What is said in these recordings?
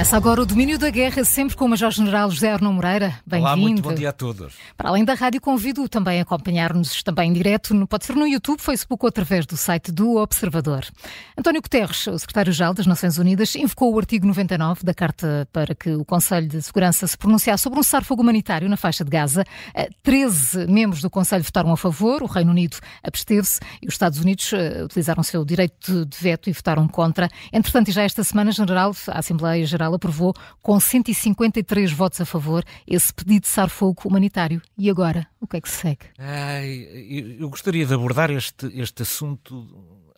Começa agora o domínio da guerra, sempre com o Major-General José Arno Moreira. Bem-vindo. Olá, muito bom dia a todos. Para além da rádio, convido também a acompanhar-nos também em direto, no, pode ser no YouTube, Facebook ou através do site do Observador. António Guterres, o secretário-geral das Nações Unidas, invocou o artigo 99 da Carta para que o Conselho de Segurança se pronunciasse sobre um cessar-fogo humanitário na faixa de Gaza. 13 membros do Conselho votaram a favor, o Reino Unido absteve-se e os Estados Unidos uh, utilizaram o seu direito de veto e votaram contra. Entretanto, já esta semana, General, a Assembleia Geral Geral aprovou com 153 votos a favor esse pedido de cessar-fogo humanitário. E agora, o que é que se segue? Ai, eu gostaria de abordar este, este assunto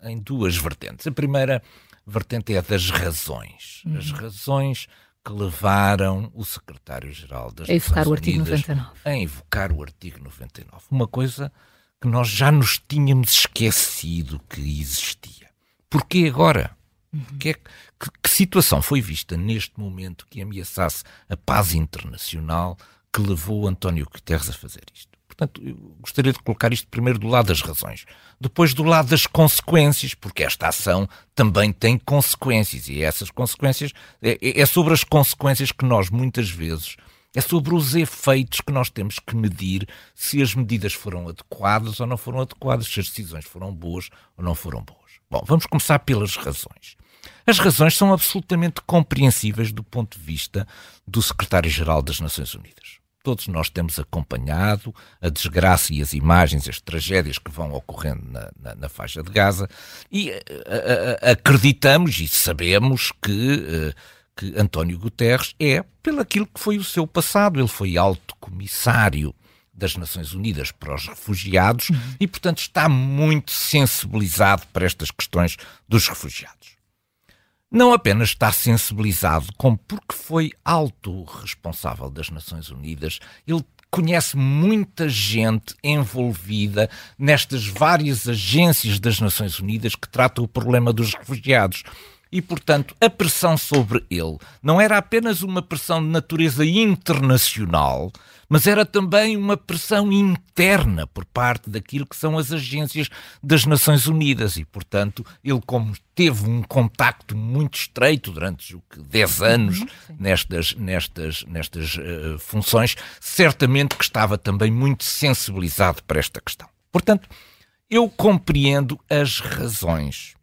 em duas vertentes. A primeira vertente é a das razões. Uhum. As razões que levaram o secretário-geral das a invocar o artigo 99. a invocar o artigo 99. Uma coisa que nós já nos tínhamos esquecido que existia. Porquê agora? Uhum. Que, é, que, que, situação foi vista neste momento que ameaçasse a paz internacional que levou António Guterres a fazer isto? Portanto, eu gostaria de colocar isto primeiro do lado das razões, depois do lado das consequências, porque esta ação também tem consequências e essas consequências é, é, é sobre as consequências que nós muitas vezes é sobre os efeitos que nós temos que medir se as medidas foram adequadas ou não foram adequadas, se as decisões foram boas ou não foram boas. Bom, vamos começar pelas razões. As razões são absolutamente compreensíveis do ponto de vista do secretário-geral das Nações Unidas. Todos nós temos acompanhado a desgraça e as imagens, as tragédias que vão ocorrendo na, na, na faixa de Gaza e a, acreditamos e sabemos que, uh, que António Guterres é pelo aquilo que foi o seu passado. Ele foi alto comissário das Nações Unidas para os refugiados uhum. e, portanto, está muito sensibilizado para estas questões dos refugiados não apenas está sensibilizado, como porque foi alto responsável das Nações Unidas, ele conhece muita gente envolvida nestas várias agências das Nações Unidas que tratam o problema dos refugiados. E, portanto, a pressão sobre ele. Não era apenas uma pressão de natureza internacional, mas era também uma pressão interna por parte daquilo que são as agências das Nações Unidas. E, portanto, ele como teve um contacto muito estreito durante o que 10 uhum, anos nestas nestas nestas uh, funções, certamente que estava também muito sensibilizado para esta questão. Portanto, eu compreendo as razões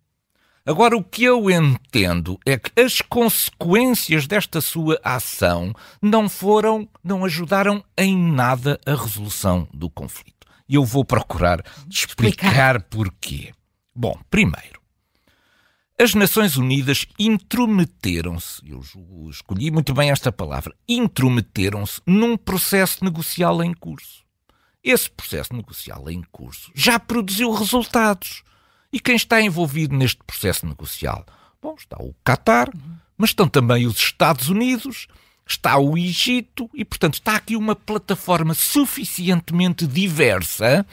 Agora, o que eu entendo é que as consequências desta sua ação não foram, não ajudaram em nada a resolução do conflito. E eu vou procurar explicar porquê. Bom, primeiro, as Nações Unidas intrometeram-se, eu escolhi muito bem esta palavra, intrometeram-se num processo negocial em curso. Esse processo negocial em curso já produziu resultados. E quem está envolvido neste processo negocial? Bom, está o Qatar, mas estão também os Estados Unidos, está o Egito e, portanto, está aqui uma plataforma suficientemente diversa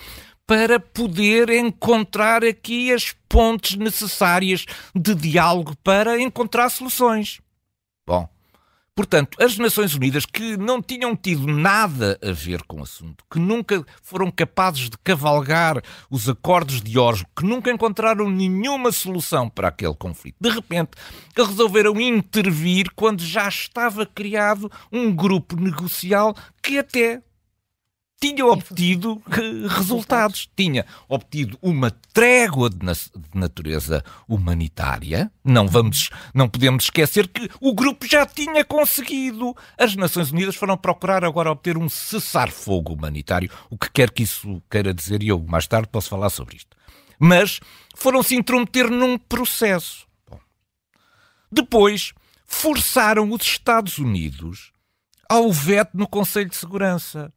para poder encontrar aqui as pontes necessárias de diálogo para encontrar soluções. Bom, Portanto, as Nações Unidas, que não tinham tido nada a ver com o assunto, que nunca foram capazes de cavalgar os acordos de Oslo, que nunca encontraram nenhuma solução para aquele conflito, de repente resolveram intervir quando já estava criado um grupo negocial que até tinha obtido resultados. Tinha obtido uma trégua de, natureza humanitária. Não vamos, não podemos esquecer que o grupo já tinha conseguido. As Nações Unidas foram procurar agora obter um cessar-fogo humanitário, o que quer que isso queira dizer, e eu mais tarde posso falar sobre isto. Mas foram se intrometer num processo. Bom. Depois forçaram os Estados Unidos ao veto no Conselho de Segurança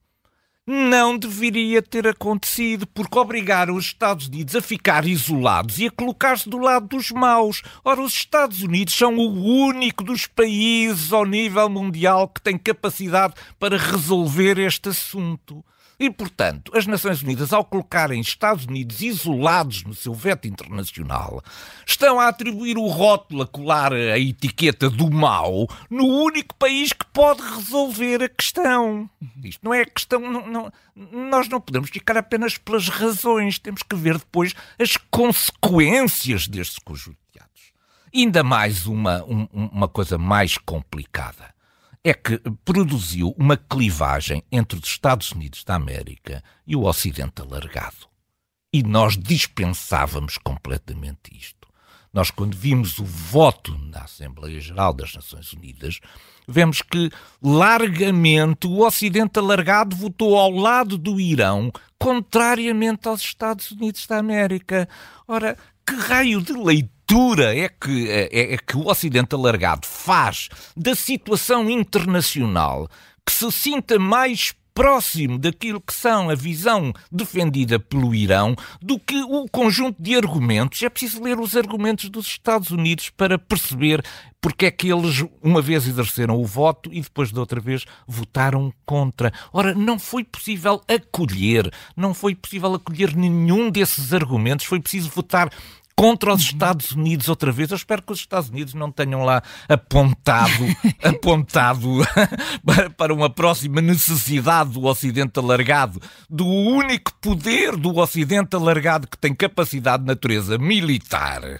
não deveria ter acontecido, porque obrigaram os Estados Unidos a ficar isolados e a colocar-se do lado dos maus. Ora, os Estados Unidos são o único dos países ao nível mundial que tem capacidade para resolver este assunto. E, portanto, as Nações Unidas, ao colocarem Estados Unidos isolados no seu veto internacional, estão a atribuir o rótulo, a colar a etiqueta do mal no único país que pode resolver a questão. Isto não é questão. Não, não, nós não podemos ficar apenas pelas razões, temos que ver depois as consequências destes conjunto ainda mais uma, um, uma coisa mais complicada. É que produziu uma clivagem entre os Estados Unidos da América e o Ocidente alargado. E nós dispensávamos completamente isto. Nós, quando vimos o voto na Assembleia Geral das Nações Unidas, vemos que largamente o Ocidente alargado votou ao lado do Irão, contrariamente aos Estados Unidos da América. Ora, que raio de leitura é que, é, é que o Ocidente alargado faz da situação internacional que se sinta mais próximo daquilo que são a visão defendida pelo Irão do que o conjunto de argumentos. É preciso ler os argumentos dos Estados Unidos para perceber porque é que eles uma vez exerceram o voto e depois de outra vez votaram contra. Ora, não foi possível acolher, não foi possível acolher nenhum desses argumentos, foi preciso votar contra os Estados Unidos outra vez. Eu espero que os Estados Unidos não tenham lá apontado, apontado para uma próxima necessidade do Ocidente alargado, do único poder do Ocidente alargado que tem capacidade de natureza militar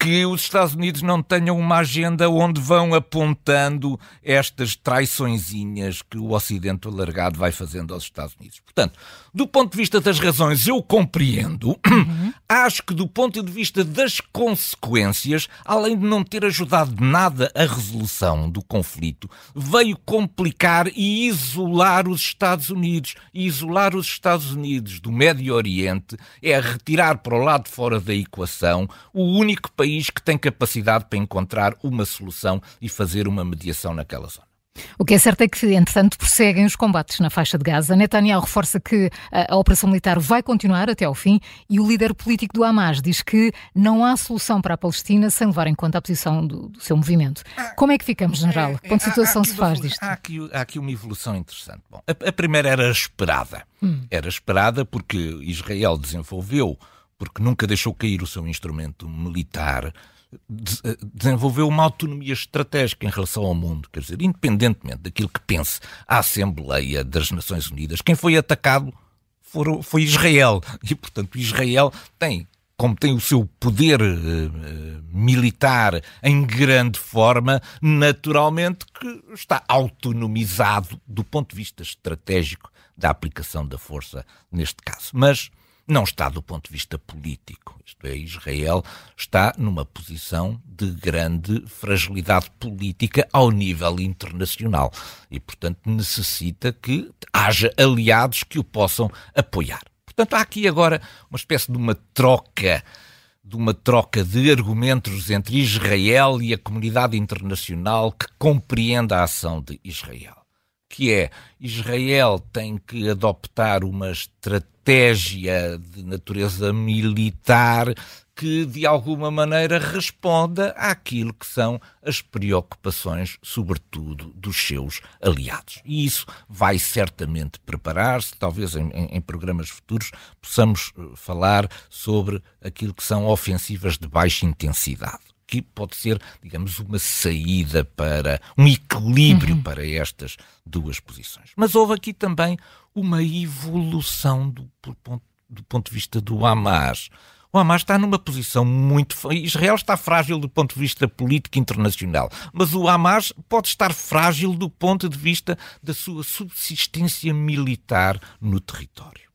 que os Estados Unidos não tenham uma agenda onde vão apontando estas traiçõezinhas que o Ocidente alargado vai fazendo aos Estados Unidos. Portanto, do ponto de vista das razões, eu compreendo. Uhum. Acho que do ponto de vista das consequências, além de não ter ajudado nada a resolução do conflito, veio complicar e isolar os Estados Unidos. E isolar os Estados Unidos do Médio Oriente é retirar para o lado fora da equação o único país que tem capacidade para encontrar uma solução e fazer uma mediação naquela zona. O que é certo é que, entretanto, prosseguem os combates na faixa de Gaza. Netanyahu reforça que a, operação militar vai continuar até ao fim e o líder político do Hamas diz que não há solução para a Palestina sem levar em conta a posição do, do seu movimento. Como é que ficamos, general? Que ponto de situação se faz disto? Há aqui, há aqui uma evolução interessante. Bom, a, a primeira era esperada. Hum. Era esperada porque Israel desenvolveu porque nunca deixou cair o seu instrumento militar, eh, desenvolveu uma autonomia estratégica em relação ao mundo. Quer dizer, independentemente daquilo que pense a Assembleia das Nações Unidas, quem foi atacado foi Israel. E, portanto, Israel tem como tem o seu poder uh, militar em grande forma, naturalmente que está autonomizado do ponto de vista estratégico da aplicação da força neste caso. Mas não está do ponto de vista político. Isto é, Israel está numa posição de grande fragilidade política ao nível internacional e, portanto, necessita que haja aliados que o possam apoiar. Portanto, há aqui agora uma espécie de uma troca de uma troca de argumentos entre Israel e a comunidade internacional que compreenda a ação de Israel. Que é, Israel tem que adoptar uma estratégia de natureza militar que de alguma maneira responda àquilo que são as preocupações, sobretudo, dos seus aliados. E isso vai certamente preparar-se, talvez em, em, programas futuros possamos eh, falar sobre aquilo que são ofensivas de baixa intensidade que pode ser, digamos, uma saída para um equilíbrio uhum. para estas duas posições. Mas houve aqui também uma evolução do, ponto, do ponto de vista do Hamas. O Hamas está numa posição muito. Israel está frágil do ponto de vista político internacional, mas o Hamas pode estar frágil do ponto de vista da sua subsistência militar no território.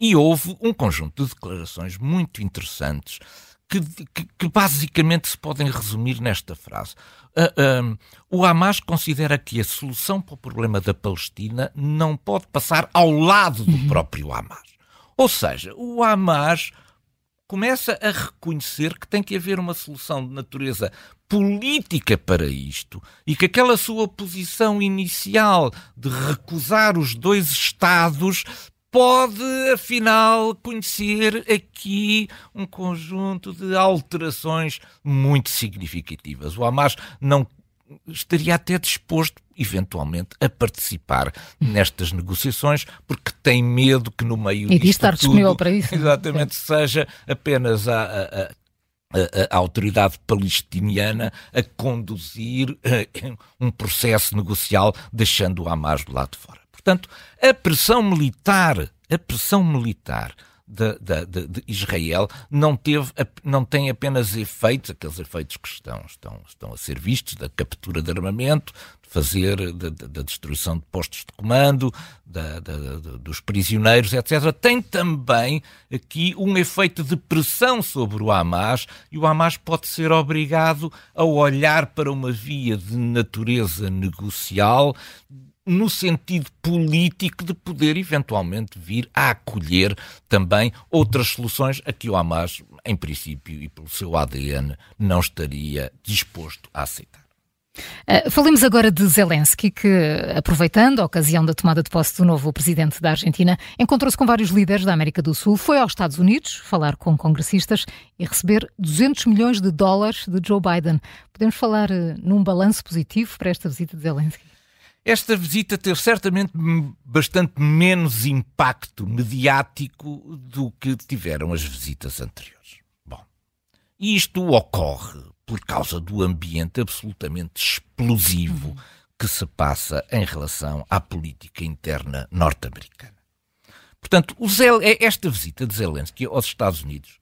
E houve um conjunto de declarações muito interessantes que, que, que, basicamente se podem resumir nesta frase. Uh, uh, o Hamas considera que a solução para o problema da Palestina não pode passar ao lado do uhum. próprio Hamas. Ou seja, o Hamas começa a reconhecer que tem que haver uma solução de natureza política para isto e que aquela sua posição inicial de recusar os dois Estados pode, afinal, conhecer aqui um conjunto de alterações muito significativas. O Hamas não estaria até disposto, eventualmente, a participar nestas negociações, porque tem medo que no meio e disto estar tudo, disponível para isso. Exatamente, seja apenas a, a, a a, a, autoridade palestiniana a conduzir uh, um processo negocial, deixando o Hamas do lado de fora. Portanto, a pressão militar, a pressão militar de, de, de, Israel não, teve, não tem apenas efeitos, aqueles efeitos que estão, estão, estão a ser vistos, da captura de armamento, de fazer da, destruição de postos de comando, da, dos prisioneiros, etc. Tem também aqui um efeito de pressão sobre o Hamas e o Hamas pode ser obrigado a olhar para uma via de natureza negocial no sentido político de poder eventualmente vir a acolher também outras soluções a que o Hamas, em princípio e pelo seu ADN, não estaria disposto a aceitar. Uh, falemos agora de Zelensky, que, aproveitando a ocasião da tomada de posse do novo presidente da Argentina, encontrou-se com vários líderes da América do Sul, foi aos Estados Unidos falar com congressistas e receber 200 milhões de dólares de Joe Biden. Podemos falar uh, num balanço positivo para esta visita de Zelensky? Esta visita teve certamente bastante menos impacto mediático do que tiveram as visitas anteriores. Bom, isto ocorre por causa do ambiente absolutamente explosivo que se passa em relação à política interna norte-americana. Portanto, é, esta visita de Zelensky aos Estados Unidos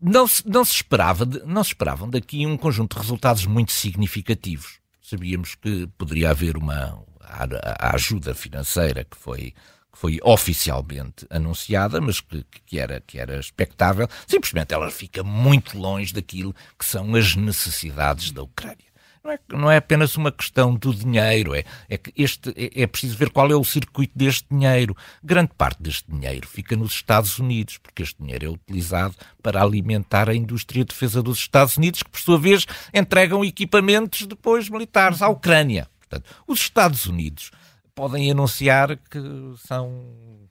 não se, não se, esperava, não se esperavam daqui um conjunto de resultados muito significativos sabíamos que poderia haver uma a, ajuda financeira que foi que foi oficialmente anunciada, mas que, que, era, que era expectável, simplesmente ela fica muito longe daquilo que são as necessidades da Ucrânia. Não é, não é apenas uma questão do dinheiro, é, é que este, é, é preciso ver qual é o circuito deste dinheiro. Grande parte deste dinheiro fica nos Estados Unidos, porque este dinheiro é utilizado para alimentar a indústria de defesa dos Estados Unidos, que por sua vez entregam equipamentos depois militares à Ucrânia. Portanto, os Estados Unidos podem anunciar que são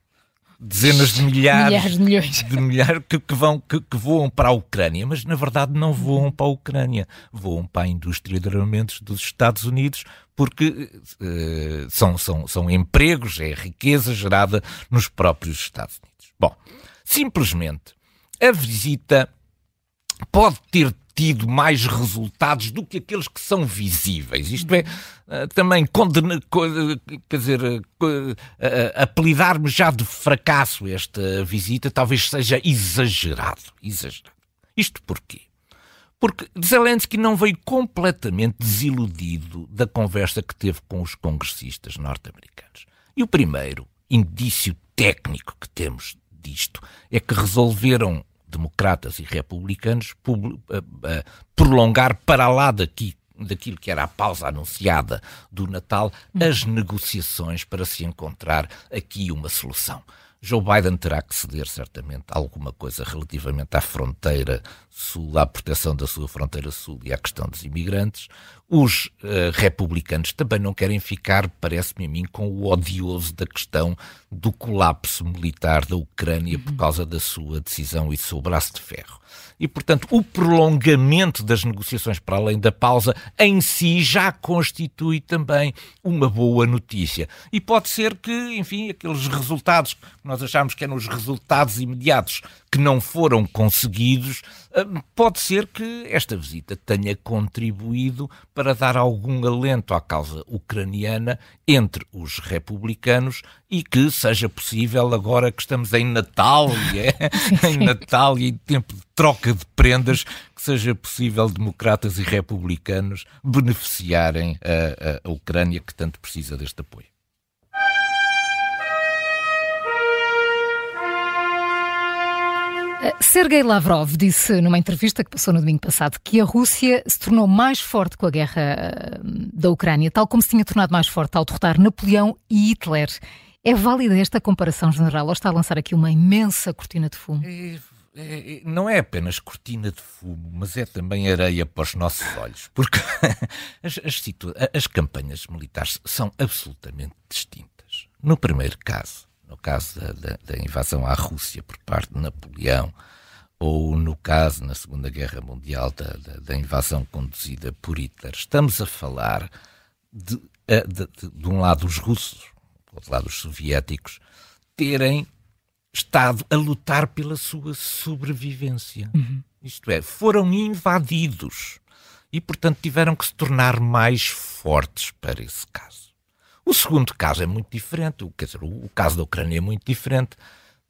dezenas de milhares, milhares de milhões de milhares que, que vão, que, que, voam para a Ucrânia, mas na verdade não voam para a Ucrânia, voam para a indústria de armamentos dos Estados Unidos, porque uh, são, são, são empregos, é riqueza gerada nos próprios Estados Unidos. Bom, simplesmente a visita pode ter tido mais resultados do que aqueles que são visíveis. Isto é, eh, também condena, quer dizer, eh, apelidar-me já de fracasso esta visita talvez seja exagerado. Exagerado. Isto porquê? Porque Zelensky não veio completamente desiludido da conversa que teve com os congressistas norte-americanos. E o primeiro indício técnico que temos disto é que resolveram democratas e republicanos prolongar para lá daqui daquilo que era a pausa anunciada do Natal, as negociações para se encontrar aqui uma solução. Joe Biden terá que ceder certamente alguma coisa relativamente à fronteira sul, à proteção da sua fronteira sul e à questão dos imigrantes. Os uh, republicanos também não querem ficar, parece-me a mim, com o odioso da questão do colapso militar da Ucrânia por causa da sua decisão e do seu braço de ferro. E, portanto, o prolongamento das negociações para além da pausa em si já constitui também uma boa notícia. E pode ser que, enfim, aqueles resultados que nós achamos que eram os resultados imediatos que não foram conseguidos, hum, pode ser que esta visita tenha contribuído para dar algum alento à causa ucraniana entre os republicanos e que seja possível, agora que estamos em Natal, é, em Natal e em tempo de troca de prendas, que seja possível democratas e republicanos beneficiarem a, a Ucrânia que tanto precisa deste apoio. Sergei Lavrov disse numa entrevista que passou no domingo passado que a Rússia se tornou mais forte com a guerra eh, da Ucrânia, tal como se tinha tornado mais forte ao derrotar Napoleão e Hitler. É válida esta comparação, general, ou está a lançar aqui uma imensa cortina de fumo? É, é, é não é apenas cortina de fumo, mas é também areia para os nossos olhos, porque as, as, as campanhas militares são absolutamente distintas. No primeiro caso, no caso da, da, da, invasão à Rússia por parte de Napoleão, ou no caso, na Segunda Guerra Mundial, da, da invasão conduzida por Hitler. Estamos a falar de, de, de, de um lado os russos, do outro lado os soviéticos, terem estado a lutar pela sua sobrevivência. Uhum. Isto é, foram invadidos e, portanto, tiveram que se tornar mais fortes para esse caso. O segundo caso é muito diferente, quer dizer, o caso da Ucrânia é muito diferente.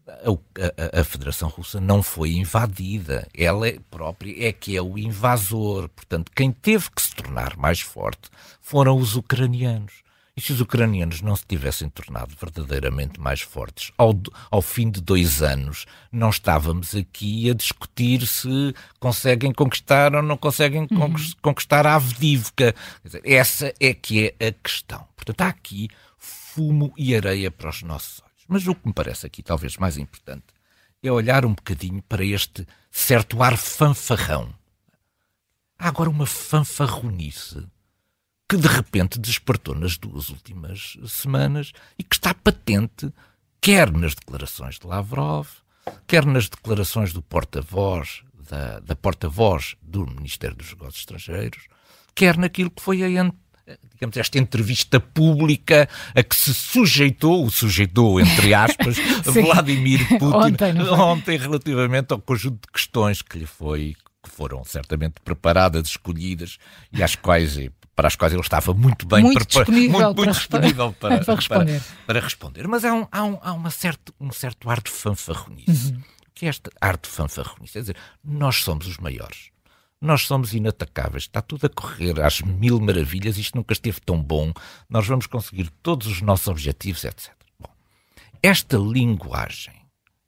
a, a, a, Federação Russa não foi invadida. Ela é própria é que é o invasor. Portanto, quem teve que se tornar mais forte foram os ucranianos. E se os ucranianos não se tivessem tornado verdadeiramente mais fortes, ao, ao fim de dois anos, não estávamos aqui a discutir se conseguem conquistar ou não conseguem uhum. conquistar a Avdivka. Essa é que é a questão. Portanto, há aqui fumo e areia para os nossos olhos. Mas o que me parece aqui talvez mais importante é olhar um bocadinho para este certo ar fanfarrão. Há agora uma fanfarronice que de repente despertou nas duas últimas semanas e que está patente, quer nas declarações de Lavrov, quer nas declarações do porta-voz da, da porta-voz do Ministério dos Negócios Estrangeiros, quer naquilo que foi a digamos, esta entrevista pública a que se sujeitou, o sujeitou, entre aspas, Vladimir Putin ontem, ontem, relativamente ao conjunto de questões que lhe foi que foram certamente preparadas, escolhidas e às quais para as quais ele estava muito bem muito disponível, muito, muito para, disponível para, para, responder. Para, para, responder. Mas há, um, há, um, há uma certo, um certo ar de fanfarronice. Uhum. Que é este ar de fanfarronice? É dizer, nós somos os maiores nós somos inatacáveis, está tudo a correr às mil maravilhas, isto nunca esteve tão bom, nós vamos conseguir todos os nossos objetivos, etc. Bom, esta linguagem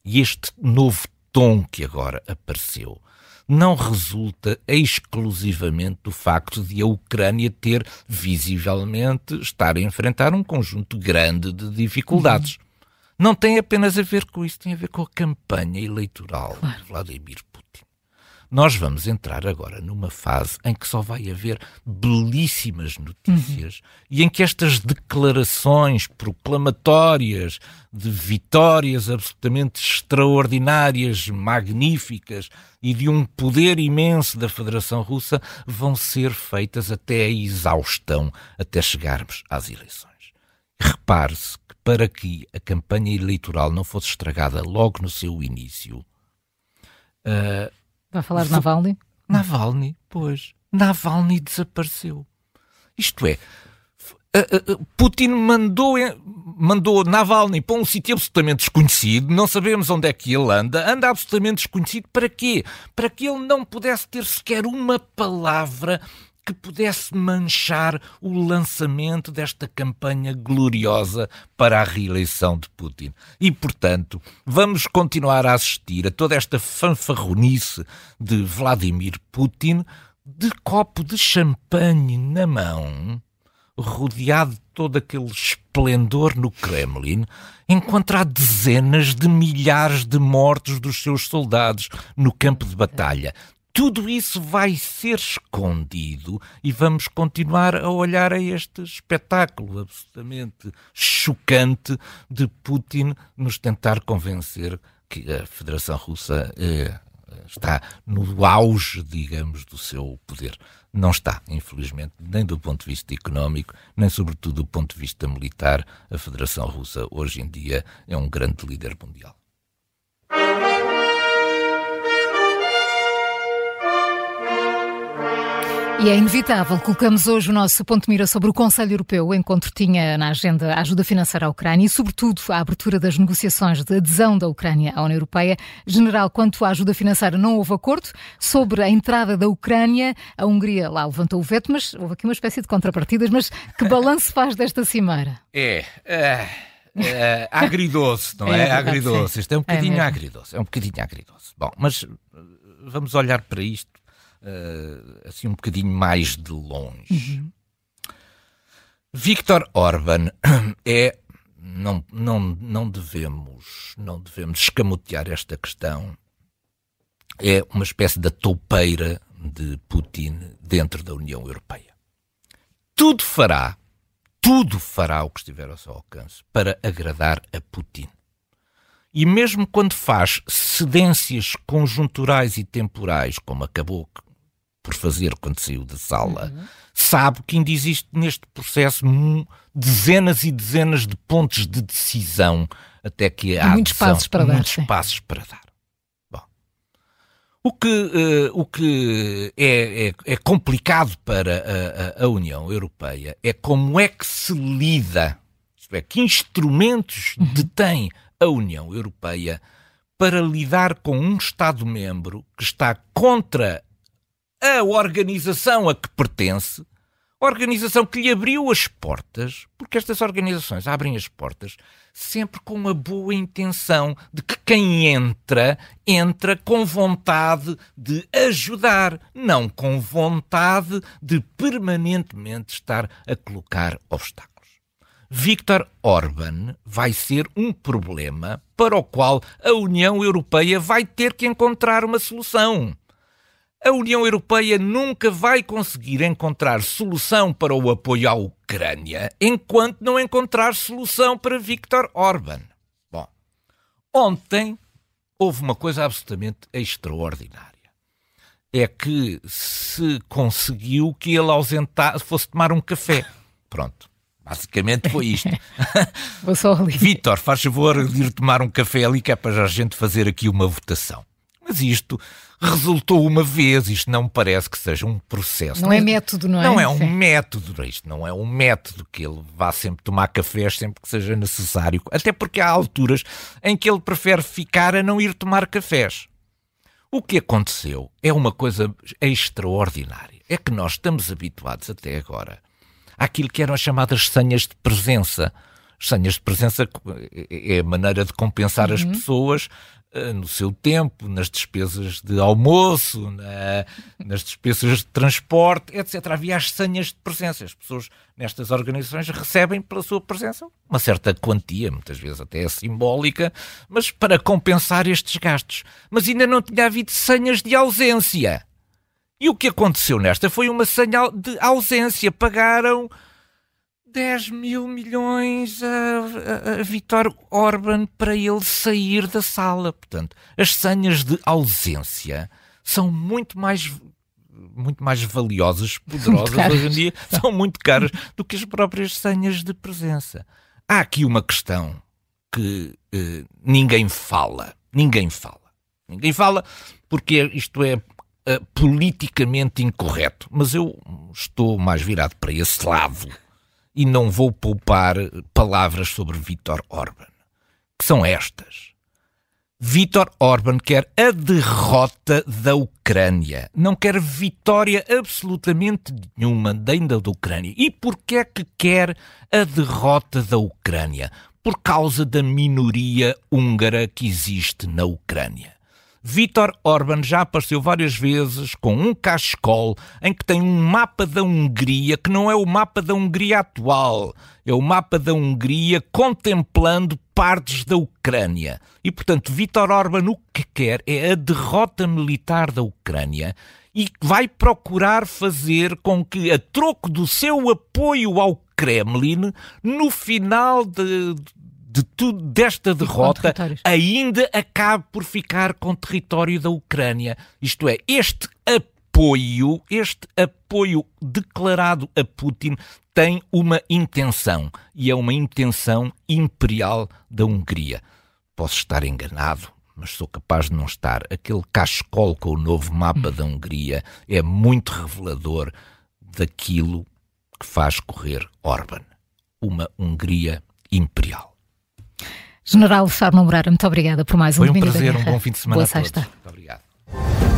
e este novo tom que agora apareceu não resulta exclusivamente do facto de a Ucrânia ter visivelmente estar a enfrentar um conjunto grande de dificuldades. Uhum. Não tem apenas a ver com isso, tem a ver com a campanha eleitoral claro. de Vladimir. Nós vamos entrar agora numa fase em que só vai haver belíssimas notícias uhum. e em que estas declarações proclamatórias de vitórias absolutamente extraordinárias, magníficas e de um poder imenso da Federação Russa vão ser feitas até a exaustão, até chegarmos às eleições. Repare-se que para que a campanha eleitoral não fosse estragada logo no seu início, uh, Vai falar de Navalny? Navalny, pois. Navalny desapareceu. Isto é, Putin mandou, mandou Navalny para um sítio absolutamente desconhecido, não sabemos onde é que ele anda, anda absolutamente desconhecido. Para quê? Para que ele não pudesse ter sequer uma palavra que pudesse manchar o lançamento desta campanha gloriosa para a reeleição de Putin. E, portanto, vamos continuar a assistir a toda esta fanfarronice de Vladimir Putin de copo de champanhe na mão, rodeado de todo aquele esplendor no Kremlin, enquanto há dezenas de milhares de mortos dos seus soldados no campo de batalha tudo isso vai ser escondido e vamos continuar a olhar a este espetáculo absolutamente chocante de Putin nos tentar convencer que a Federação Russa eh, está no auge, digamos, do seu poder. Não está, infelizmente, nem do ponto de vista económico, nem sobretudo do ponto de vista militar. A Federação Russa hoje em dia é um grande líder mundial. E é inevitável. Colocamos hoje o nosso ponto de mira sobre o Conselho Europeu. O encontro tinha na agenda a ajuda financeira à Ucrânia e, sobretudo, a abertura das negociações de adesão da Ucrânia à União Europeia. General, quanto à ajuda financeira, não houve acordo. Sobre a entrada da Ucrânia, a Hungria lá levantou o veto, mas houve aqui uma espécie de contrapartidas. Mas que balanço faz desta cimeira? É. é... É, agridoce, não é? é agridoce. Isto é um é bocadinho é agridoce. É um bocadinho agridoce. Bom, mas vamos olhar para isto uh, assim um bocadinho mais de longe. Uhum. Viktor Orban é não, não, não devemos não devemos escamotear esta questão. É uma espécie da toupeira de Putin dentro da União Europeia. Tudo fará, tudo fará o que estiver ao seu alcance para agradar a Putin. E mesmo quando faz cedências conjunturais e temporais, como acabou por fazer quando saiu da sala, uhum. sabe que ainda existe neste processo dezenas e dezenas de pontos de decisão até que há muitos passos para muitos dar. passos para dar. Bom, o que, uh, o que é, é, é complicado para a, a, União Europeia é como é que se lida, isto é, que instrumentos uhum. detém a União Europeia para lidar com um Estado-membro que está contra a organização a que pertence, organização que lhe abriu as portas, porque estas organizações abrem as portas sempre com uma boa intenção de que quem entra, entra com vontade de ajudar, não com vontade de permanentemente estar a colocar obstáculos. Viktor Orban vai ser um problema para o qual a União Europeia vai ter que encontrar uma solução. A União Europeia nunca vai conseguir encontrar solução para o apoio à Ucrânia enquanto não encontrar solução para Viktor Orban. Bom, ontem houve uma coisa absolutamente extraordinária. É que se conseguiu que ele ausentasse, fosse tomar um café. Pronto. Basicamente foi isto. Vou só ali. Vítor, faz favor de ir tomar um café ali que é para a gente fazer aqui uma votação. Mas isto resultou uma vez, isto não parece que seja um processo. Não é método, não é? Não é um Sim. método, isto não é um método que ele vá sempre tomar cafés sempre que seja necessário. Até porque há alturas em que ele prefere ficar a não ir tomar cafés. O que aconteceu é uma coisa extraordinária. É que nós estamos habituados até agora àquilo que eram as chamadas senhas de presença. Senhas de presença é a maneira de compensar uhum. as pessoas no seu tempo, nas despesas de almoço, na, nas despesas de transporte, etc. Havia as senhas de presença. As pessoas nestas organizações recebem pela sua presença uma certa quantia, muitas vezes até simbólica, mas para compensar estes gastos. Mas ainda não tinha havido senhas de ausência. E o que aconteceu nesta foi uma senha de ausência. Pagaram 10 mil milhões a, a, a Vitor Orban para ele sair da sala. Portanto, as senhas de ausência são muito mais muito mais valiosas, poderosas hoje em dia, são muito caras do que as próprias senhas de presença. Há aqui uma questão que eh, ninguém fala. Ninguém fala. Ninguém fala porque isto é uh, politicamente incorreto, mas eu estou mais virado para esse lado e não vou poupar palavras sobre Vítor Orban, que são estas. Vítor Orban quer a derrota da Ucrânia. Não quer vitória absolutamente nenhuma ainda da Ucrânia. E porquê é que quer a derrota da Ucrânia? Por causa da minoria húngara que existe na Ucrânia. Vítor Orban já apareceu várias vezes com um cachecol em que tem um mapa da Hungria que não é o mapa da Hungria atual, é o mapa da Hungria contemplando partes da Ucrânia. E, portanto, Vítor Orban o que quer é a derrota militar da Ucrânia e vai procurar fazer com que, a troco do seu apoio ao Kremlin, no final de, de tudo desta derrota ainda acabe por ficar com território da Ucrânia. Isto é, este apoio, este apoio declarado a Putin tem uma intenção e é uma intenção imperial da Hungria. Posso estar enganado, mas sou capaz de não estar. Aquele cachecol com o novo mapa da Hungria é muito revelador daquilo que faz correr Orban. Uma Hungria imperial. General Fábio Mourara, muito obrigada por mais um Foi um prazer, um bom fim de semana Boa a sexta. todos. Muito obrigado.